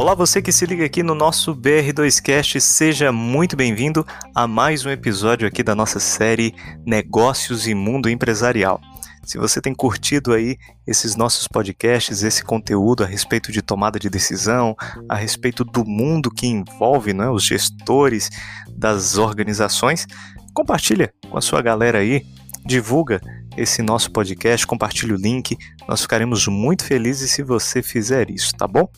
Olá, você que se liga aqui no nosso BR2Cast, seja muito bem-vindo a mais um episódio aqui da nossa série Negócios e Mundo Empresarial. Se você tem curtido aí esses nossos podcasts, esse conteúdo a respeito de tomada de decisão, a respeito do mundo que envolve né, os gestores das organizações, compartilha com a sua galera aí, divulga esse nosso podcast, compartilhe o link, nós ficaremos muito felizes se você fizer isso, tá bom?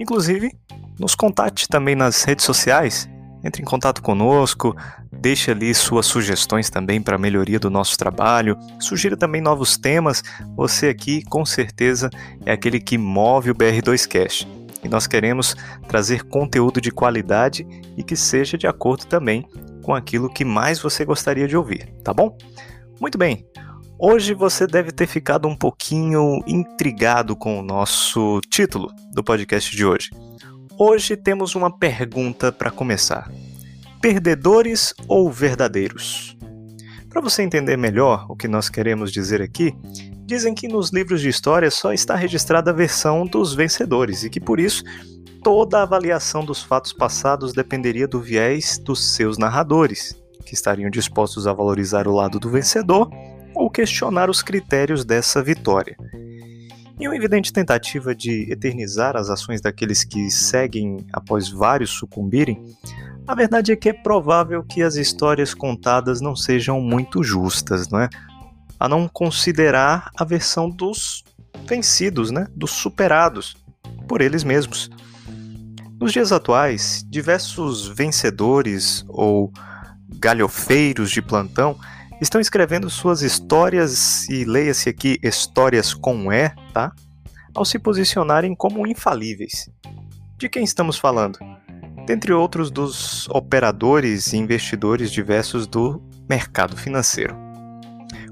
Inclusive, nos contate também nas redes sociais, entre em contato conosco, deixe ali suas sugestões também para a melhoria do nosso trabalho, sugira também novos temas. Você aqui, com certeza, é aquele que move o BR2Cast. E nós queremos trazer conteúdo de qualidade e que seja de acordo também com aquilo que mais você gostaria de ouvir, tá bom? Muito bem. Hoje você deve ter ficado um pouquinho intrigado com o nosso título do podcast de hoje. Hoje temos uma pergunta para começar: Perdedores ou verdadeiros? Para você entender melhor o que nós queremos dizer aqui, dizem que nos livros de história só está registrada a versão dos vencedores e que por isso toda a avaliação dos fatos passados dependeria do viés dos seus narradores, que estariam dispostos a valorizar o lado do vencedor ou questionar os critérios dessa vitória. Em uma evidente tentativa de eternizar as ações daqueles que seguem após vários sucumbirem, a verdade é que é provável que as histórias contadas não sejam muito justas, não é? A não considerar a versão dos vencidos, né? Dos superados por eles mesmos. Nos dias atuais, diversos vencedores ou galhofeiros de plantão estão escrevendo suas histórias, e leia-se aqui histórias com E, tá? Ao se posicionarem como infalíveis. De quem estamos falando? Dentre outros dos operadores e investidores diversos do mercado financeiro.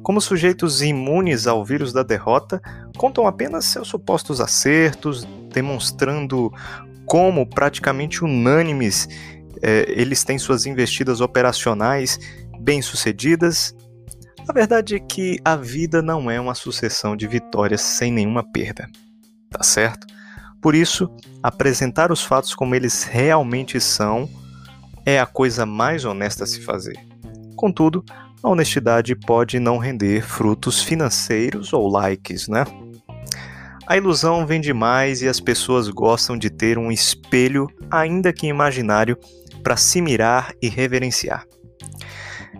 Como sujeitos imunes ao vírus da derrota, contam apenas seus supostos acertos, demonstrando como praticamente unânimes eh, eles têm suas investidas operacionais bem-sucedidas a verdade é que a vida não é uma sucessão de vitórias sem nenhuma perda, tá certo? Por isso, apresentar os fatos como eles realmente são é a coisa mais honesta a se fazer. Contudo, a honestidade pode não render frutos financeiros ou likes, né? A ilusão vem demais e as pessoas gostam de ter um espelho, ainda que imaginário, para se mirar e reverenciar.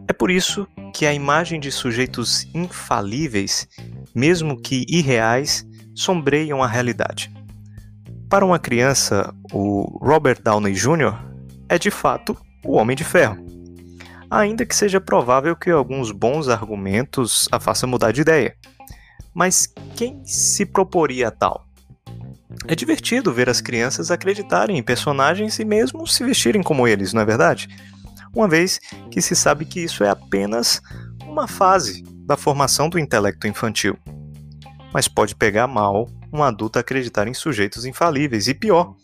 É por isso que a imagem de sujeitos infalíveis, mesmo que irreais, sombreiam a realidade. Para uma criança, o Robert Downey Jr. é de fato o Homem de Ferro, ainda que seja provável que alguns bons argumentos a façam mudar de ideia. Mas quem se proporia a tal? É divertido ver as crianças acreditarem em personagens e mesmo se vestirem como eles, não é verdade? Uma vez que se sabe que isso é apenas uma fase da formação do intelecto infantil. Mas pode pegar mal um adulto acreditar em sujeitos infalíveis e pior,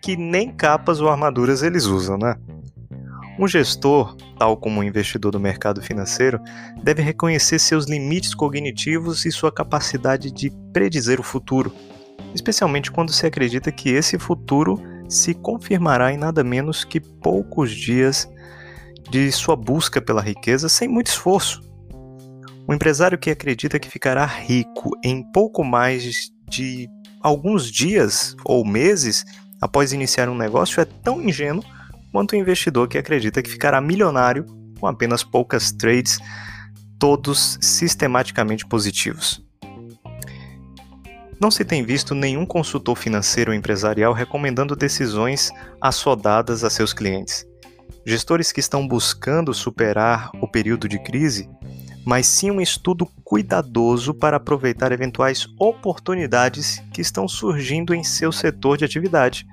que nem capas ou armaduras eles usam, né? Um gestor, tal como um investidor do mercado financeiro, deve reconhecer seus limites cognitivos e sua capacidade de predizer o futuro, especialmente quando se acredita que esse futuro se confirmará em nada menos que poucos dias de sua busca pela riqueza sem muito esforço. Um empresário que acredita que ficará rico em pouco mais de alguns dias ou meses após iniciar um negócio é tão ingênuo quanto o investidor que acredita que ficará milionário com apenas poucas trades, todos sistematicamente positivos. Não se tem visto nenhum consultor financeiro ou empresarial recomendando decisões assodadas a seus clientes gestores que estão buscando superar o período de crise, mas sim um estudo cuidadoso para aproveitar eventuais oportunidades que estão surgindo em seu setor de atividade.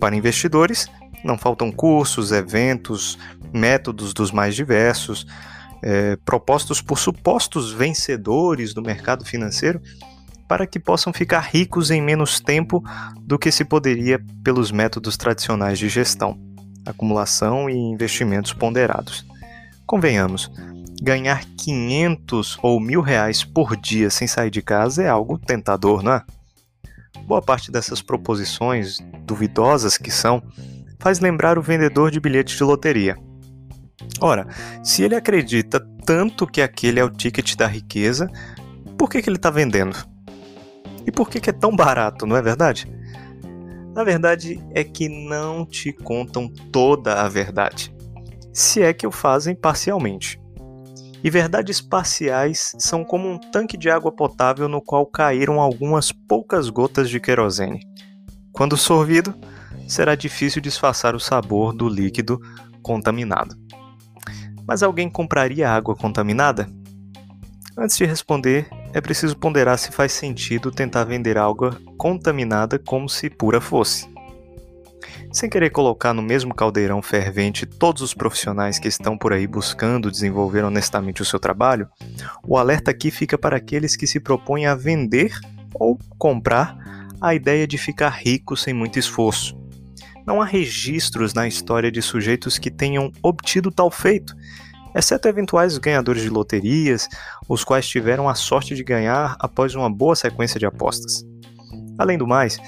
Para investidores, não faltam cursos, eventos, métodos dos mais diversos, é, propostos por supostos vencedores do mercado financeiro para que possam ficar ricos em menos tempo do que se poderia pelos métodos tradicionais de gestão acumulação e investimentos ponderados. Convenhamos, ganhar 500 ou mil reais por dia sem sair de casa é algo tentador, não é? boa parte dessas proposições, duvidosas que são, faz lembrar o vendedor de bilhetes de loteria. Ora, se ele acredita tanto que aquele é o ticket da riqueza, por que, que ele está vendendo? E por que, que é tão barato, não é verdade? A verdade é que não te contam toda a verdade, se é que o fazem parcialmente. E verdades parciais são como um tanque de água potável no qual caíram algumas poucas gotas de querosene. Quando sorvido, será difícil disfarçar o sabor do líquido contaminado. Mas alguém compraria água contaminada? Antes de responder, é preciso ponderar se faz sentido tentar vender água contaminada como se pura fosse. Sem querer colocar no mesmo caldeirão fervente todos os profissionais que estão por aí buscando desenvolver honestamente o seu trabalho, o alerta aqui fica para aqueles que se propõem a vender ou comprar a ideia de ficar rico sem muito esforço. Não há registros na história de sujeitos que tenham obtido tal feito, exceto eventuais ganhadores de loterias, os quais tiveram a sorte de ganhar após uma boa sequência de apostas. Além do mais,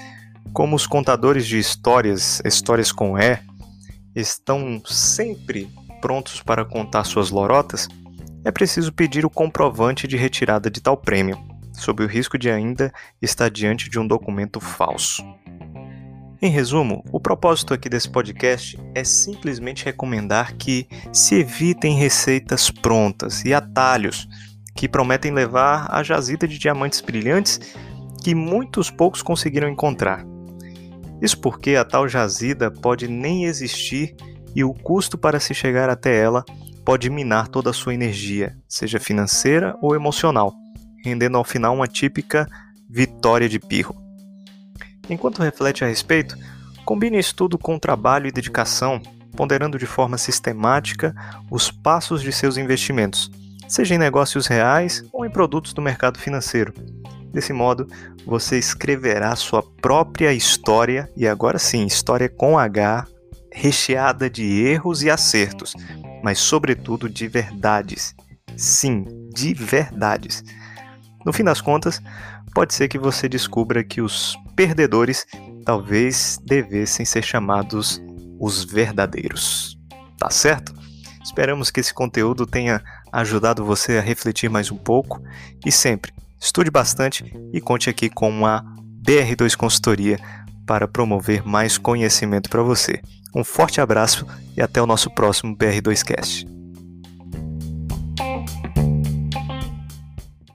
como os contadores de histórias, histórias com E, estão sempre prontos para contar suas lorotas, é preciso pedir o comprovante de retirada de tal prêmio, sob o risco de ainda estar diante de um documento falso. Em resumo, o propósito aqui desse podcast é simplesmente recomendar que se evitem receitas prontas e atalhos que prometem levar a jazida de diamantes brilhantes que muitos poucos conseguiram encontrar. Isso porque a tal jazida pode nem existir e o custo para se chegar até ela pode minar toda a sua energia, seja financeira ou emocional, rendendo ao final uma típica vitória de pirro. Enquanto reflete a respeito, combine estudo com trabalho e dedicação, ponderando de forma sistemática os passos de seus investimentos, seja em negócios reais ou em produtos do mercado financeiro. Desse modo, você escreverá sua própria história, e agora sim, história com H, recheada de erros e acertos, mas sobretudo de verdades. Sim, de verdades. No fim das contas, pode ser que você descubra que os perdedores talvez devessem ser chamados os verdadeiros. Tá certo? Esperamos que esse conteúdo tenha ajudado você a refletir mais um pouco e sempre estude bastante e conte aqui com a BR2 Consultoria para promover mais conhecimento para você. Um forte abraço e até o nosso próximo BR2Cast.